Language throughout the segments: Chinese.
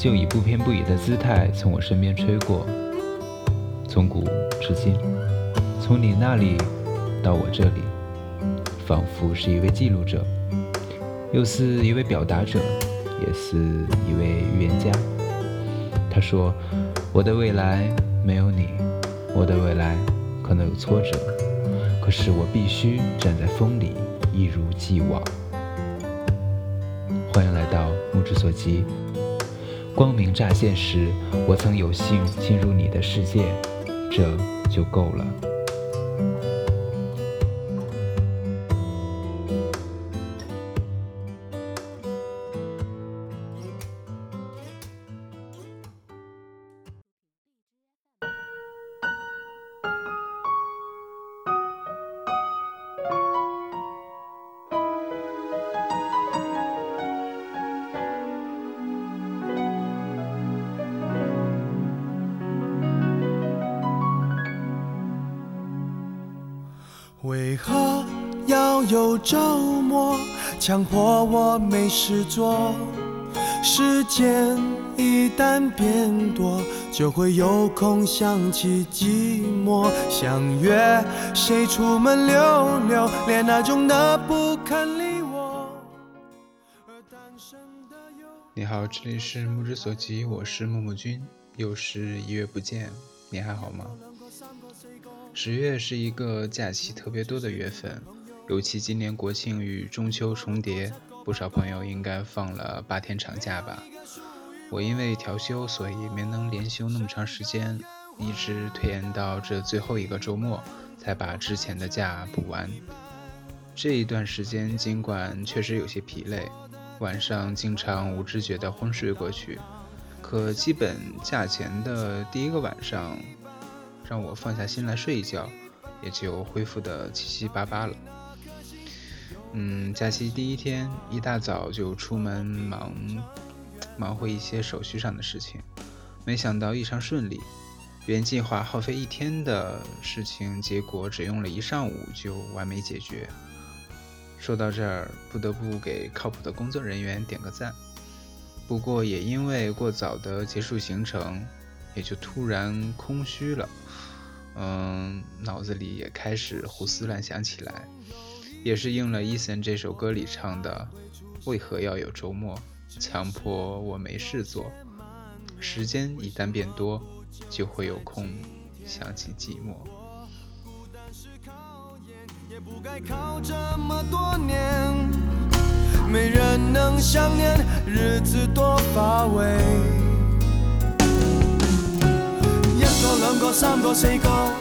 就以不偏不倚的姿态从我身边吹过，从古至今，从你那里到我这里，仿佛是一位记录者，又似一位表达者，也似一位预言家。他说：“我的未来没有你，我的未来可能有挫折，可是我必须站在风里，一如既往。”欢迎来到目之所及。光明乍现时，我曾有幸进入你的世界，这就够了。有周末，强迫我没事做？时间一旦变多，就会有空想起寂寞。想约谁出门溜溜，恋爱中的不肯理我。你好，这里是目之所及，我是木木君，又是一月不见，你还好吗？十月是一个假期特别多的月份，尤其今年国庆与中秋重叠，不少朋友应该放了八天长假吧。我因为调休，所以没能连休那么长时间，一直推延到这最后一个周末才把之前的假补完。这一段时间尽管确实有些疲累，晚上经常无知觉地昏睡过去，可基本假前的第一个晚上。让我放下心来睡一觉，也就恢复的七七八八了。嗯，假期第一天一大早就出门忙忙活一些手续上的事情，没想到异常顺利。原计划耗费一天的事情，结果只用了一上午就完美解决。说到这儿，不得不给靠谱的工作人员点个赞。不过也因为过早的结束行程。也就突然空虚了，嗯，脑子里也开始胡思乱想起来，也是应了 Eason 这首歌里唱的：“为何要有周末，强迫我没事做？时间一旦变多，就会有空想起寂寞。”不该靠这么多年没人能想念，日子多乏味。一个两个、三个、四个，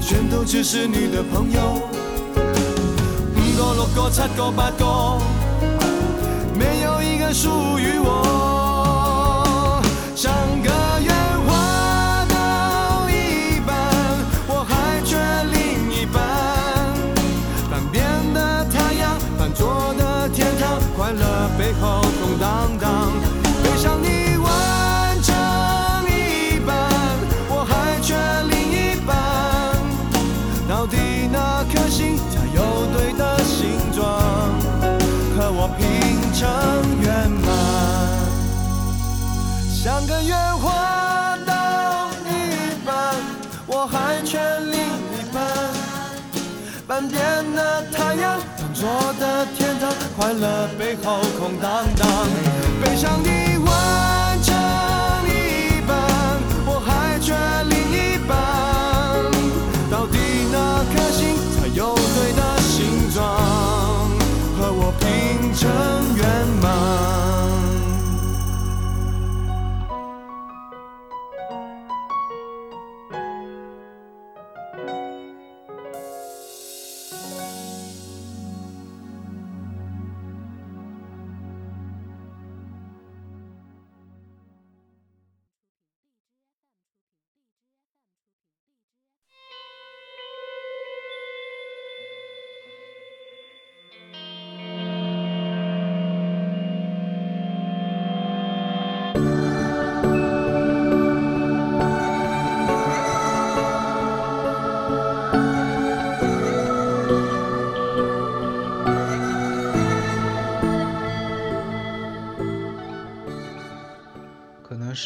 全都只是你的朋友。个、六个、七个、八个，没有一个属于我。像个圆滑到一半，我还缺另一半。半边的太阳，半桌的天堂，快乐背后空荡荡，悲伤的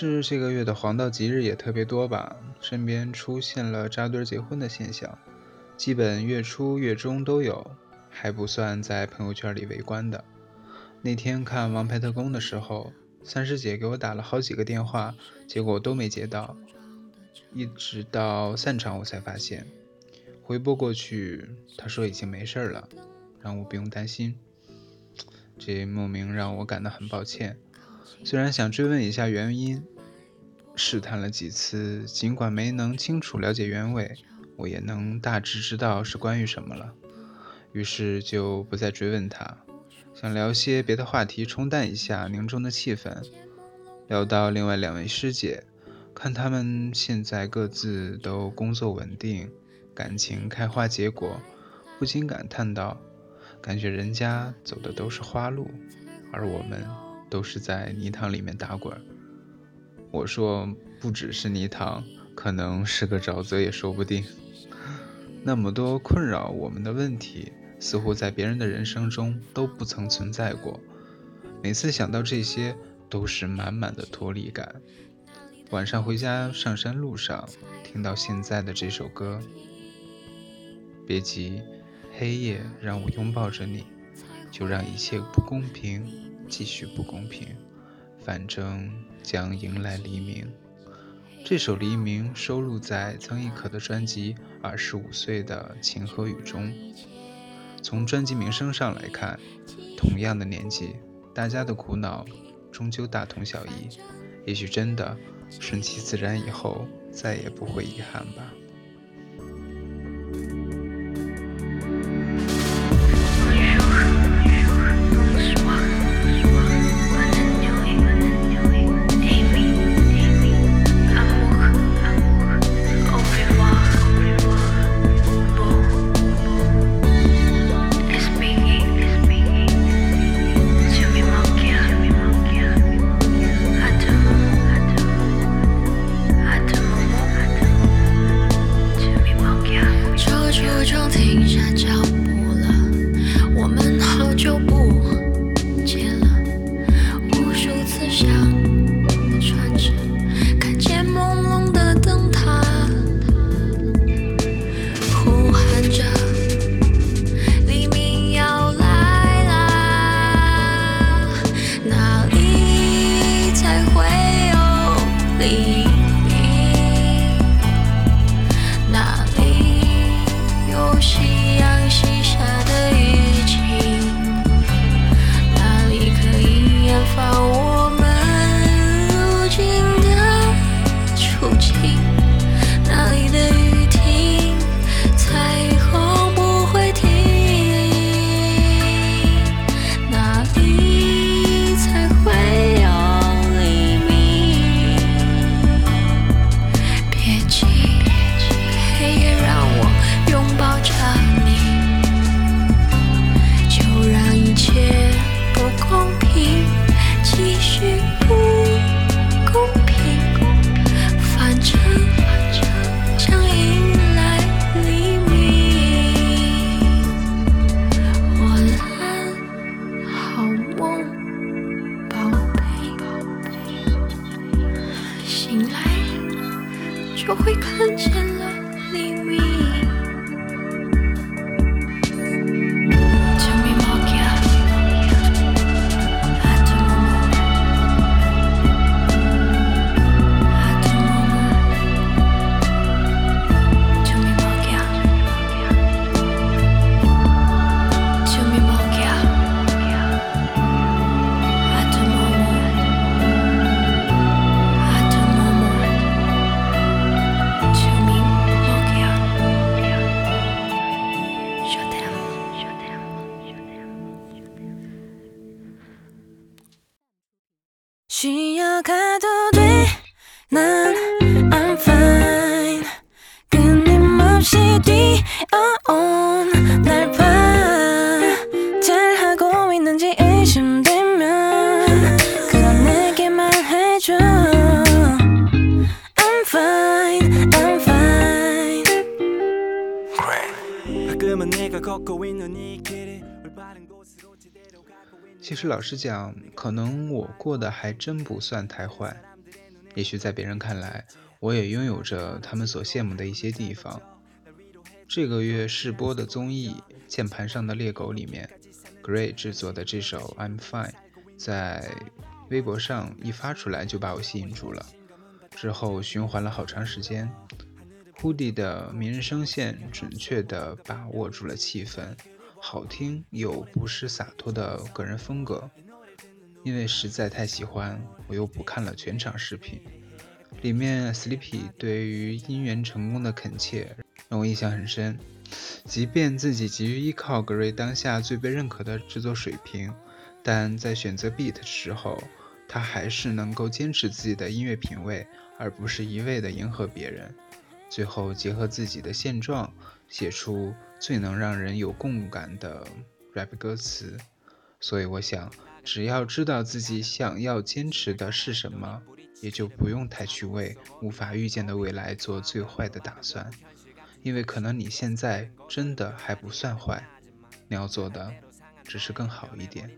是这个月的黄道吉日也特别多吧，身边出现了扎堆结婚的现象，基本月初月中都有，还不算在朋友圈里围观的。那天看《王牌特工》的时候，三师姐给我打了好几个电话，结果都没接到，一直到散场我才发现，回拨过去，她说已经没事了，让我不用担心。这莫名让我感到很抱歉。虽然想追问一下原因，试探了几次，尽管没能清楚了解原委，我也能大致知道是关于什么了。于是就不再追问他，想聊些别的话题，冲淡一下凝重的气氛。聊到另外两位师姐，看他们现在各自都工作稳定，感情开花结果，不禁感叹道：“感觉人家走的都是花路，而我们……”都是在泥塘里面打滚。我说不只是泥塘，可能是个沼泽也说不定。那么多困扰我们的问题，似乎在别人的人生中都不曾存在过。每次想到这些，都是满满的脱离感。晚上回家上山路上，听到现在的这首歌。别急，黑夜让我拥抱着你，就让一切不公平。继续不公平，反正将迎来黎明。这首《黎明》收录在曾轶可的专辑《二十五岁的情和雨》中。从专辑名声上来看，同样的年纪，大家的苦恼终究大同小异。也许真的顺其自然，以后再也不会遗憾吧。夕阳西下 쉬어가도 돼난 I'm fine. 끊임없이 뛰어온 实老实讲，可能我过得还真不算太坏。也许在别人看来，我也拥有着他们所羡慕的一些地方。这个月试播的综艺《键盘上的猎狗》里面，Gray 制作的这首《I'm Fine》在微博上一发出来就把我吸引住了，之后循环了好长时间。Hoodie 的迷人声线准确地把握住了气氛，好听又不失洒脱的个人风格。因为实在太喜欢，我又补看了全场视频，里面 Sleepy 对于姻缘成功的恳切。让我印象很深，即便自己急于依靠格瑞当下最被认可的制作水平，但在选择 beat 的时候，他还是能够坚持自己的音乐品味，而不是一味的迎合别人。最后结合自己的现状，写出最能让人有共感的 rap 歌词。所以我想，只要知道自己想要坚持的是什么，也就不用太去为无法预见的未来做最坏的打算。因为可能你现在真的还不算坏，你要做的只是更好一点。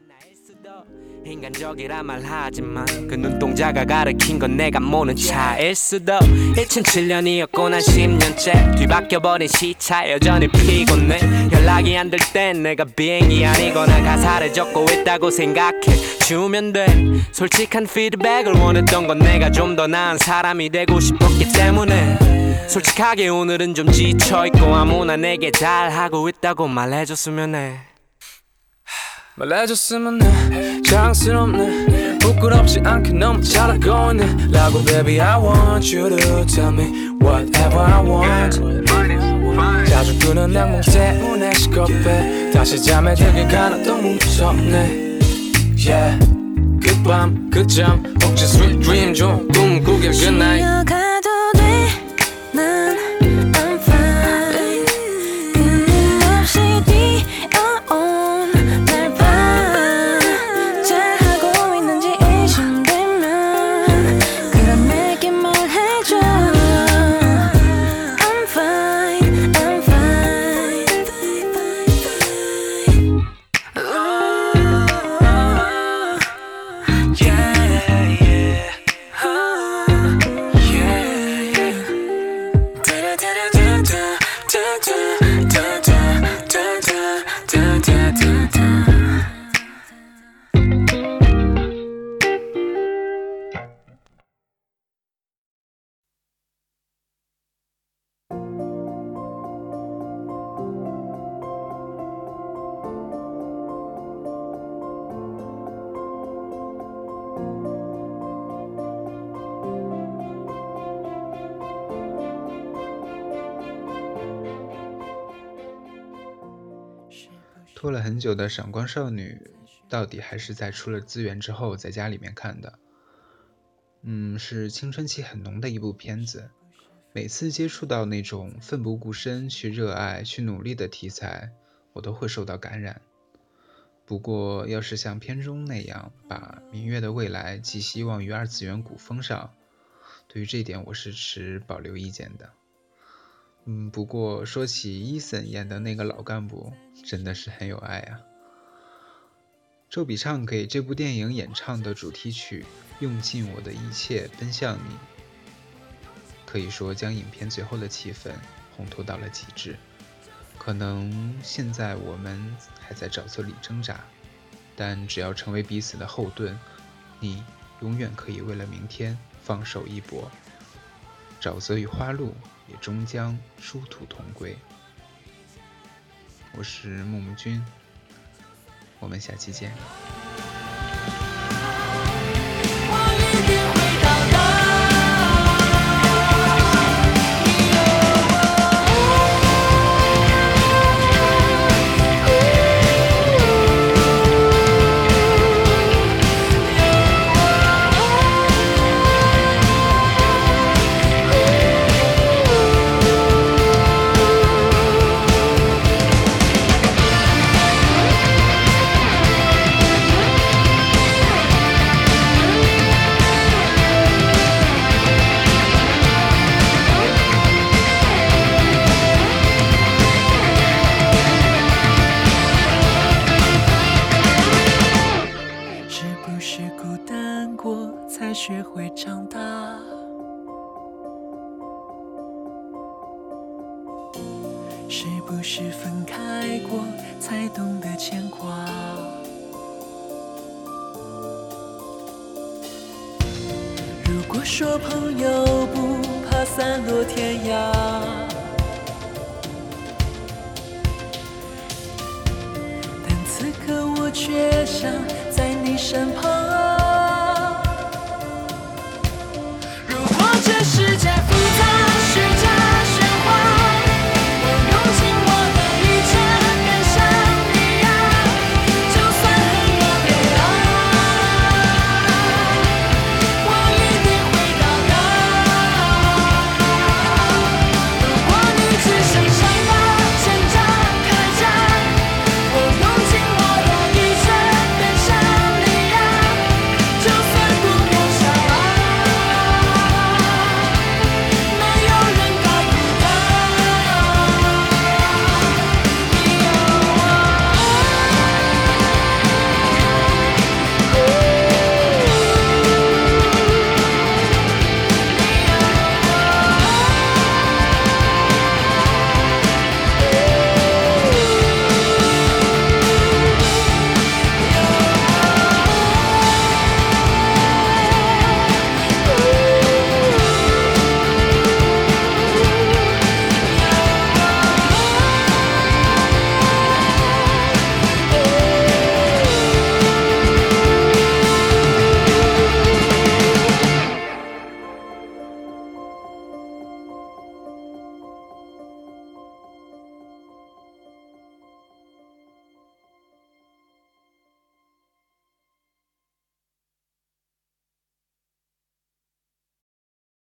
인간적이라 말하지만 그 눈동자가 가리킨 건 내가 모는 차일 수도. 2007년이었고 난 10년째 뒤바뀌어버린 시차. 여전히 피곤해. 연락이 안 될 땐 내가 비행이 아니거나 가사를 적고 있다고 생각해. 주면 돼. 솔직한 피드백을 원했던 건 내가 좀 더 나은 사람이 되고 싶었기 때문에. 솔직하게 오늘은 좀 지쳐있고 아무나 내게 잘하고 있다고 말해줬으면 해 말해줬으면 해 자랑스럽네 부끄럽지 않게 너무 잘하고 있네 라고 baby I want you to tell me whatever I want 자주 끄는 악몽 때문에 시겁해 다시 잠에 들길 가나도 무섭네 Yeah 그밤 그잠 혹시 sweet dream 좀꿈 꾸길 good night 拖了很久的闪光少女”，到底还是在出了资源之后在家里面看的。嗯，是青春期很浓的一部片子。每次接触到那种奋不顾身去热爱、去努力的题材，我都会受到感染。不过，要是像片中那样把明月的未来寄希望于二次元古风上，对于这点我是持保留意见的。嗯，不过说起伊森演的那个老干部，真的是很有爱啊。周笔畅给这部电影演唱的主题曲《用尽我的一切奔向你》，可以说将影片最后的气氛烘托到了极致。可能现在我们还在沼泽里挣扎，但只要成为彼此的后盾，你永远可以为了明天放手一搏。沼泽与花路也终将殊途同归。我是木木君，我们下期见。学会长大，是不是分开过才懂得牵挂？如果说朋友不怕散落天涯，但此刻我却想在你身旁。的世界。